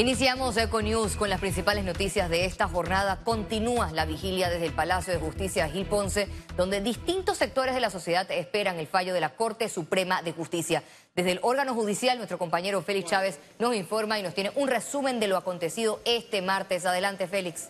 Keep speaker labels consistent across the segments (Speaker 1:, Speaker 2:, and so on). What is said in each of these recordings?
Speaker 1: Iniciamos Econews con las principales noticias de esta jornada. Continúa la vigilia desde el Palacio de Justicia Gil Ponce, donde distintos sectores de la sociedad esperan el fallo de la Corte Suprema de Justicia. Desde el órgano judicial, nuestro compañero Félix Chávez nos informa y nos tiene un resumen de lo acontecido este martes. Adelante, Félix.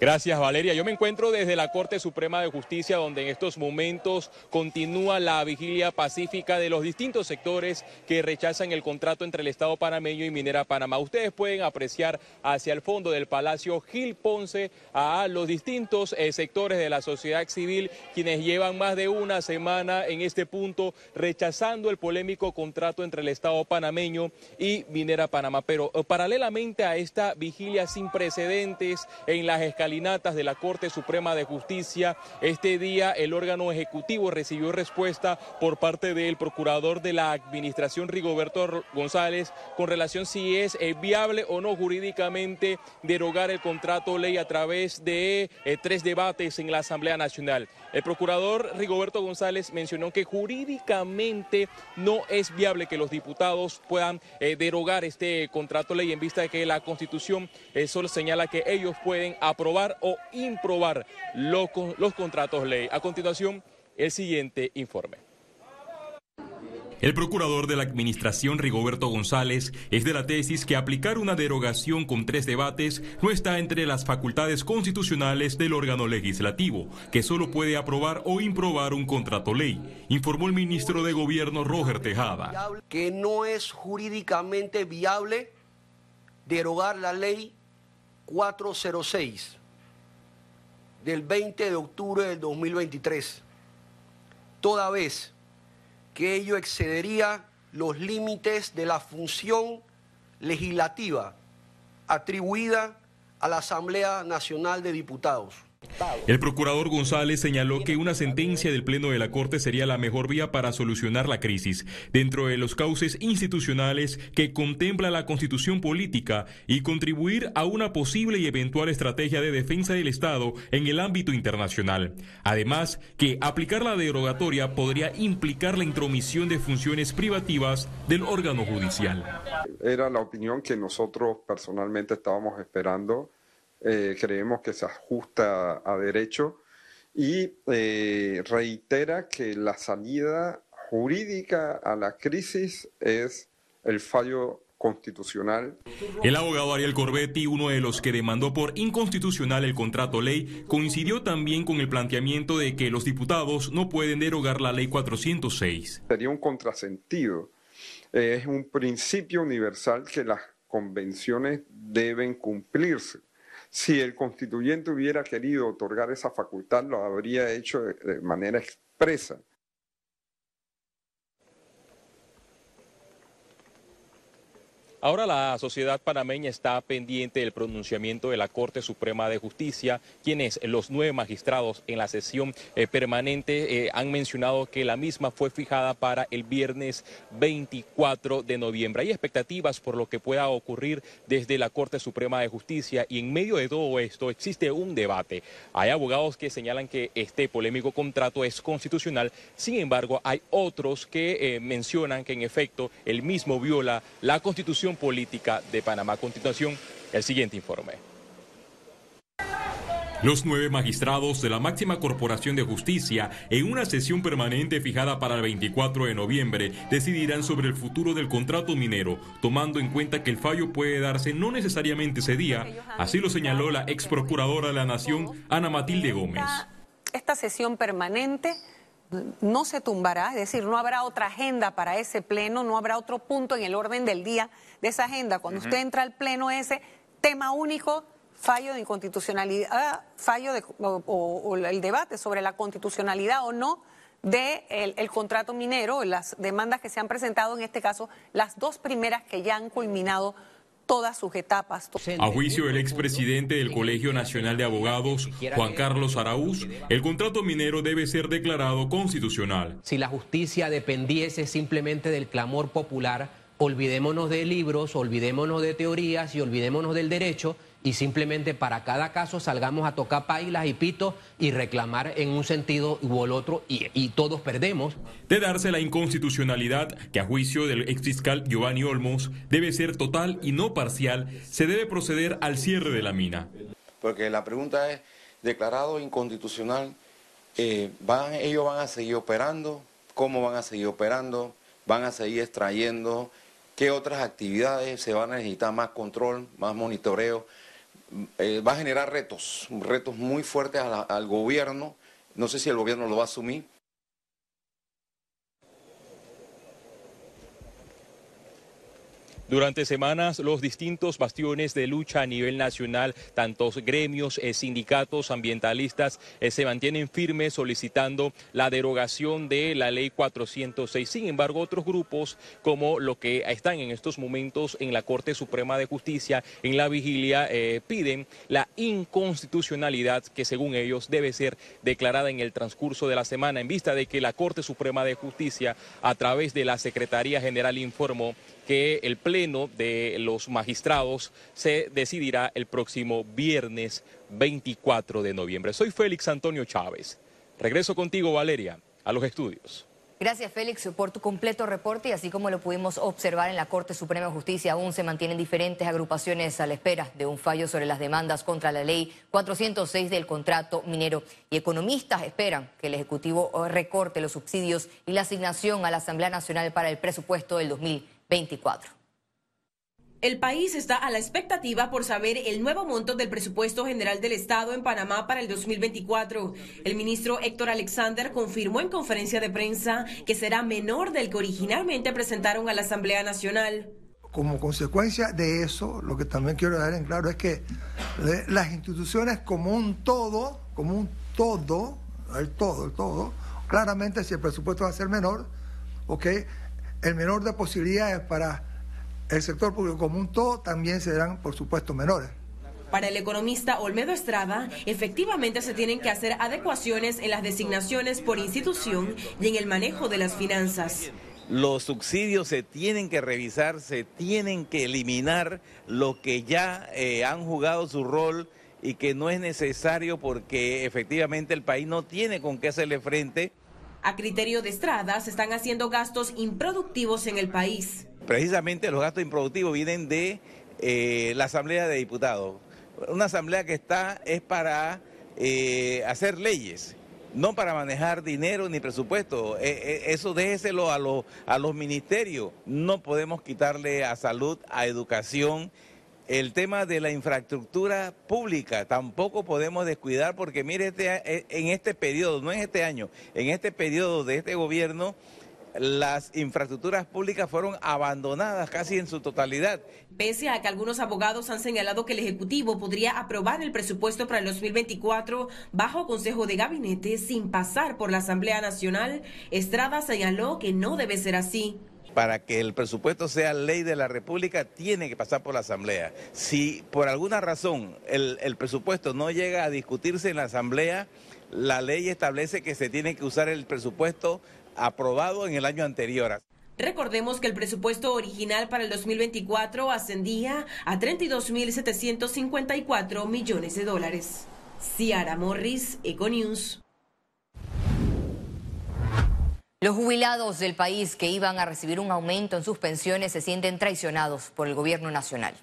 Speaker 2: Gracias, Valeria. Yo me encuentro desde la Corte Suprema de Justicia, donde en estos momentos continúa la vigilia pacífica de los distintos sectores que rechazan el contrato entre el Estado panameño y Minera Panamá. Ustedes pueden apreciar hacia el fondo del Palacio Gil Ponce a los distintos eh, sectores de la sociedad civil, quienes llevan más de una semana en este punto rechazando el polémico contrato entre el Estado panameño y Minera Panamá. Pero eh, paralelamente a esta vigilia sin precedentes en las escaleras, de la Corte Suprema de Justicia. Este día el órgano ejecutivo recibió respuesta por parte del procurador de la Administración Rigoberto González con relación si es eh, viable o no jurídicamente derogar el contrato ley a través de eh, tres debates en la Asamblea Nacional. El procurador Rigoberto González mencionó que jurídicamente no es viable que los diputados puedan eh, derogar este contrato ley en vista de que la Constitución solo señala que ellos pueden aprobar o improbar los, los contratos ley. A continuación, el siguiente informe.
Speaker 3: El procurador de la Administración, Rigoberto González, es de la tesis que aplicar una derogación con tres debates no está entre las facultades constitucionales del órgano legislativo, que solo puede aprobar o improbar un contrato ley, informó el ministro de Gobierno Roger Tejada.
Speaker 4: Que no es jurídicamente viable derogar la ley 406 del 20 de octubre del 2023, toda vez que ello excedería los límites de la función legislativa atribuida a la Asamblea Nacional de Diputados.
Speaker 3: El procurador González señaló que una sentencia del Pleno de la Corte sería la mejor vía para solucionar la crisis, dentro de los cauces institucionales que contempla la constitución política y contribuir a una posible y eventual estrategia de defensa del Estado en el ámbito internacional. Además, que aplicar la derogatoria podría implicar la intromisión de funciones privativas del órgano judicial.
Speaker 5: Era la opinión que nosotros personalmente estábamos esperando eh, creemos que se ajusta a derecho y eh, reitera que la salida jurídica a la crisis es el fallo constitucional.
Speaker 3: El abogado Ariel Corbetti, uno de los que demandó por inconstitucional el contrato ley, coincidió también con el planteamiento de que los diputados no pueden derogar la ley 406.
Speaker 5: Sería un contrasentido. Eh, es un principio universal que las convenciones deben cumplirse. Si el constituyente hubiera querido otorgar esa facultad, lo habría hecho de, manera expresa.
Speaker 2: Ahora la sociedad panameña está pendiente del pronunciamiento de la Corte Suprema de Justicia, quienes los nueve magistrados en la sesión eh, permanente eh, han mencionado que la misma fue fijada para el viernes 24 de noviembre. Hay expectativas por lo que pueda ocurrir desde la Corte Suprema de Justicia y en medio de todo esto existe un debate. Hay abogados que señalan que este polémico contrato es constitucional, sin embargo hay otros que eh, mencionan que en efecto el mismo viola la Constitución política de Panamá. A continuación, el siguiente informe.
Speaker 3: Los nueve magistrados de la máxima corporación de justicia, en una sesión permanente fijada para el 24 de noviembre, decidirán sobre el futuro del contrato minero, tomando en cuenta que el fallo puede darse no necesariamente ese día, así lo señaló la ex procuradora de la Nación, Ana Matilde Gómez.
Speaker 6: Esta sesión permanente no se tumbará, es decir, no habrá otra agenda para ese pleno, no habrá otro punto en el orden del día de esa agenda. Cuando usted entra al pleno ese, tema único, fallo de inconstitucionalidad, fallo de, o, el debate sobre la constitucionalidad o no de el, contrato minero, las demandas que se han presentado, en este caso, las dos primeras que ya han culminado todas sus etapas.
Speaker 3: A juicio del expresidente del Colegio Nacional de Abogados, Juan Carlos Araúz, el contrato minero debe ser declarado constitucional.
Speaker 7: Si la justicia dependiese simplemente del clamor popular, olvidémonos de libros, olvidémonos de teorías y olvidémonos del derecho y simplemente para cada caso salgamos a tocar pailas y pitos y reclamar en un sentido u el otro y, y todos perdemos.
Speaker 3: De darse la inconstitucionalidad que a juicio del exfiscal Giovanni Olmos debe ser total y no parcial, se debe proceder al cierre de la mina.
Speaker 8: Porque la pregunta es, declarado inconstitucional, eh, van, ellos van a seguir operando, cómo van a seguir operando, van a seguir extrayendo, qué otras actividades se van a necesitar más control, más monitoreo. Eh, va a generar retos, retos muy fuertes al gobierno. No sé si el gobierno lo va a asumir,
Speaker 2: Durante semanas, los distintos bastiones de lucha a nivel nacional, tantos gremios, eh, sindicatos, ambientalistas, eh, se mantienen firmes solicitando la derogación de la ley 406. Sin embargo, otros grupos, como los que están en estos momentos en la Corte Suprema de Justicia, en la vigilia, eh, piden la inconstitucionalidad que, según ellos, debe ser declarada en el transcurso de la semana, en vista de que la Corte Suprema de Justicia, a través de la Secretaría General, informó que el pleno de los magistrados se decidirá el próximo viernes 24 de noviembre. Soy Félix Antonio Chávez. Regreso contigo, Valeria, a los estudios.
Speaker 1: Gracias, Félix, por tu completo reporte y así como lo pudimos observar en la Corte Suprema de Justicia, aún se mantienen diferentes agrupaciones a la espera de un fallo sobre las demandas contra la ley 406 del contrato minero. Y economistas esperan que el Ejecutivo recorte los subsidios y la asignación a la Asamblea Nacional para el presupuesto del 2020. 24.
Speaker 9: El país está a la expectativa por saber el nuevo monto del presupuesto general del Estado en Panamá para el 2024. El ministro Héctor Alexander confirmó en conferencia de prensa que será menor del que originalmente presentaron a la Asamblea Nacional.
Speaker 10: Como consecuencia de eso, lo que también quiero dar en claro es que las instituciones como un todo, como un todo, el todo, el todo, claramente si el presupuesto va a ser menor, ¿ok? el menor de posibilidades para el sector público común, todo también serán, por supuesto, menores.
Speaker 9: Para el economista Olmedo Estrada, efectivamente se tienen que hacer adecuaciones en las designaciones por institución y en el manejo de las finanzas.
Speaker 11: Los subsidios se tienen que revisar, se tienen que eliminar lo que ya eh, han jugado su rol y que no es necesario porque efectivamente el país no tiene con qué hacerle frente.
Speaker 9: A criterio de Estrada, se están haciendo gastos improductivos en el país.
Speaker 11: Precisamente los gastos improductivos vienen de eh, la Asamblea de Diputados. Una asamblea que está es para eh, hacer leyes, no para manejar dinero ni presupuesto. Eh, eso déjeselo a, a los ministerios. No podemos quitarle a salud, a educación el tema de la infraestructura pública tampoco podemos descuidar porque mire, este, en este periodo, no en este año, en este periodo de este gobierno, las infraestructuras públicas fueron abandonadas casi en su totalidad.
Speaker 9: Pese a que algunos abogados han señalado que el Ejecutivo podría aprobar el presupuesto para el 2024 bajo consejo de gabinete sin pasar por la Asamblea Nacional, Estrada señaló que no debe ser así
Speaker 11: para que el presupuesto sea ley de la República, tiene que pasar por la Asamblea. Si por alguna razón el, presupuesto no llega a discutirse en la Asamblea, la ley establece que se tiene que usar el presupuesto aprobado en el año anterior.
Speaker 9: Recordemos que el presupuesto original para el 2024 ascendía a 32.754 millones de dólares. Ciara Morris, Econews.
Speaker 1: Los jubilados del país que iban a recibir un aumento en sus pensiones se sienten traicionados por el gobierno nacional.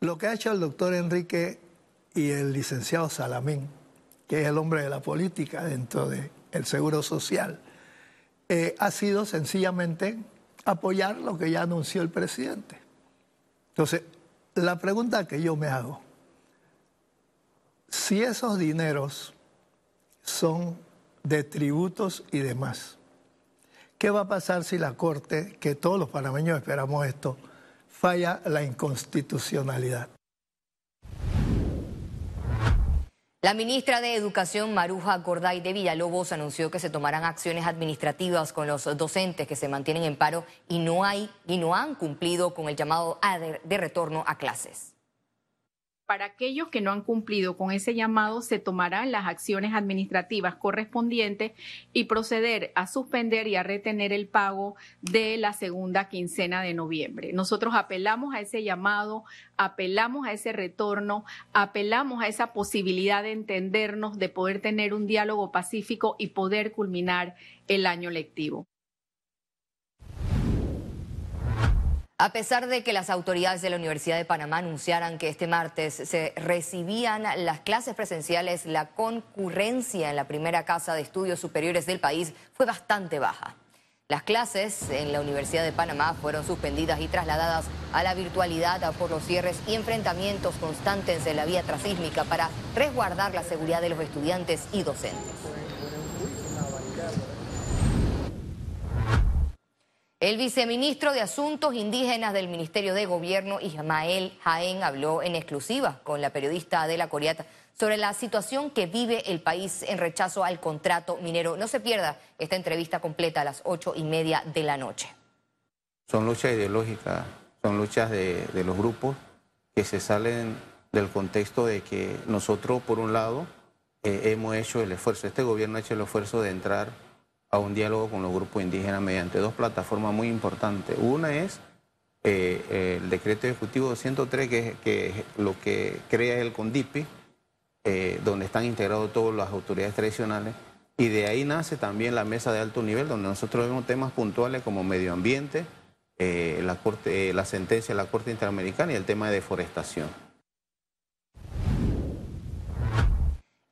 Speaker 10: Lo que ha hecho el doctor Enrique y el licenciado Salamín, que es el hombre de la política dentro del Seguro Social, eh, ha sido sencillamente apoyar lo que ya anunció el presidente. Entonces, la pregunta que yo me hago, si esos dineros son de tributos y demás. ¿Qué va a pasar si la Corte, que todos los panameños esperamos esto, falla la inconstitucionalidad?
Speaker 1: La ministra de Educación, Maruja Gorday de Villalobos, anunció que se tomarán acciones administrativas con los docentes que se mantienen en paro y no, hay, y no han cumplido con el llamado de retorno a clases.
Speaker 12: Para aquellos que no han cumplido con ese llamado, se tomarán las acciones administrativas correspondientes y proceder a suspender y a retener el pago de la segunda quincena de noviembre. Nosotros apelamos a ese llamado, apelamos a ese retorno, apelamos a esa posibilidad de entendernos, de poder tener un diálogo pacífico y poder culminar el año lectivo.
Speaker 1: A pesar de que las autoridades de la Universidad de Panamá anunciaran que este martes se recibían las clases presenciales, la concurrencia en la primera casa de estudios superiores del país fue bastante baja. Las clases en la Universidad de Panamá fueron suspendidas y trasladadas a la virtualidad por los cierres y enfrentamientos constantes en la vía trasísmica para resguardar la seguridad de los estudiantes y docentes. El viceministro de Asuntos Indígenas del Ministerio de Gobierno, Ismael Jaén, habló en exclusiva con la periodista Adela Coriata sobre la situación que vive el país en rechazo al contrato minero. No se pierda esta entrevista completa a las ocho y media de la noche.
Speaker 13: Son luchas ideológicas, son luchas de, los grupos que se salen del contexto de que nosotros, por un lado, eh, hemos hecho el esfuerzo, este gobierno ha hecho el esfuerzo de entrar a un diálogo con los grupos indígenas mediante dos plataformas muy importantes. Una es eh, el decreto ejecutivo 203, que es lo que crea el CONDIPI, eh, donde están integrados todas las autoridades tradicionales. Y de ahí nace también la mesa de alto nivel, donde nosotros vemos temas puntuales como medio ambiente, eh, la, la sentencia de la Corte Interamericana y el tema de deforestación.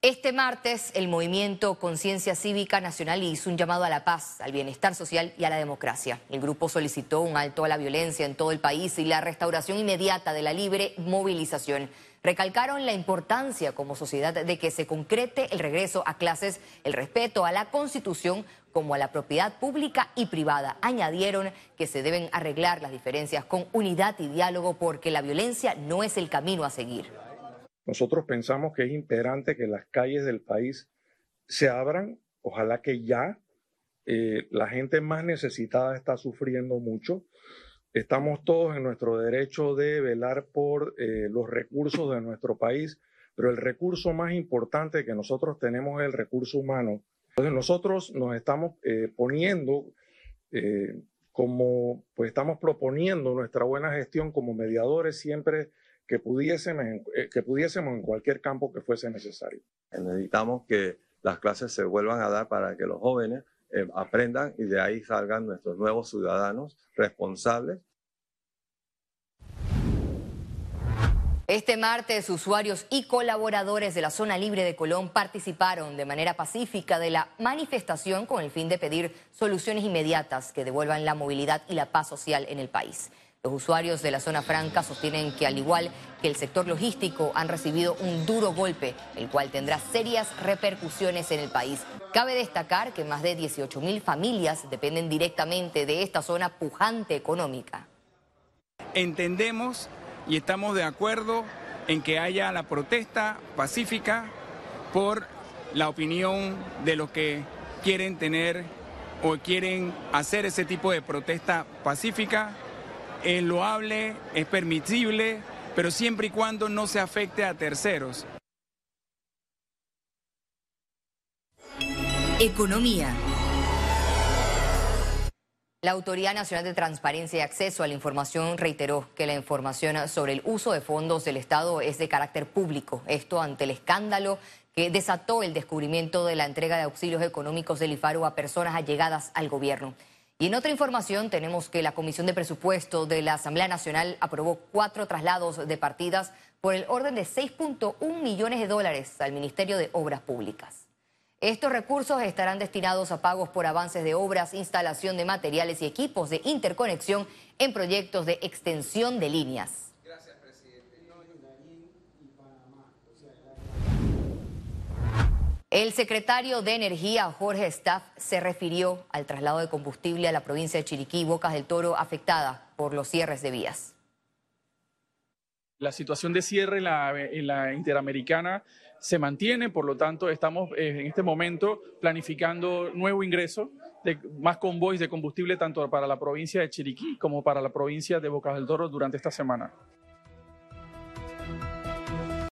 Speaker 1: Este martes, el movimiento Conciencia Cívica Nacional hizo un llamado a la paz, al bienestar social y a la democracia. El grupo solicitó un alto a la violencia en todo el país y la restauración inmediata de la libre movilización. Recalcaron la importancia como sociedad de que se concrete el regreso a clases, el respeto a la Constitución como a la propiedad pública y privada. Añadieron que se deben arreglar las diferencias con unidad y diálogo porque la violencia no es el camino a seguir.
Speaker 14: Nosotros pensamos que es imperante que las calles del país se abran, ojalá que ya. Eh, la gente más necesitada está sufriendo mucho. Estamos todos en nuestro derecho de velar por eh, los recursos de nuestro país, pero el recurso más importante que nosotros tenemos es el recurso humano. Entonces nosotros nos estamos eh, poniendo como, pues estamos proponiendo nuestra buena gestión como mediadores siempre que pudiésemos, eh, que pudiésemos en cualquier campo que fuese necesario.
Speaker 15: Necesitamos que las clases se vuelvan a dar para que los jóvenes eh, aprendan y de ahí salgan nuestros nuevos ciudadanos responsables.
Speaker 1: Este martes, usuarios y colaboradores de la zona libre de Colón participaron de manera pacífica de la manifestación con el fin de pedir soluciones inmediatas que devuelvan la movilidad y la paz social en el país. Los usuarios de la zona franca sostienen que al igual que el sector logístico han recibido un duro golpe, el cual tendrá serias repercusiones en el país. Cabe destacar que más de 18 mil familias dependen directamente de esta zona pujante económica.
Speaker 16: Entendemos y estamos de acuerdo en que haya la protesta pacífica por la opinión de los que quieren tener o quieren hacer ese tipo de protesta pacífica es loable, es permisible, pero siempre y cuando no se afecte a terceros.
Speaker 1: Economía. La Autoridad Nacional de Transparencia y Acceso a la Información reiteró que la información sobre el uso de fondos del Estado es de carácter público. Esto ante el escándalo que desató el descubrimiento de la entrega de auxilios económicos del IFARU a personas allegadas al gobierno. Y en otra información tenemos que la Comisión de Presupuesto de la Asamblea Nacional aprobó cuatro traslados de partidas por el orden de 6.1 millones de dólares al Ministerio de Obras Públicas. Estos recursos estarán destinados a pagos por avances de obras, instalación de materiales y equipos de interconexión en proyectos de extensión de líneas. El secretario de Energía, Jorge Staff, se refirió al traslado de combustible a la provincia de Chiriquí Bocas del Toro afectada por los cierres de vías.
Speaker 17: La situación de cierre en la, Interamericana se mantiene, por lo tanto estamos eh, en este momento planificando nuevo ingreso de más convoys de combustible tanto para la provincia de Chiriquí como para la provincia de Bocas del Toro durante esta semana.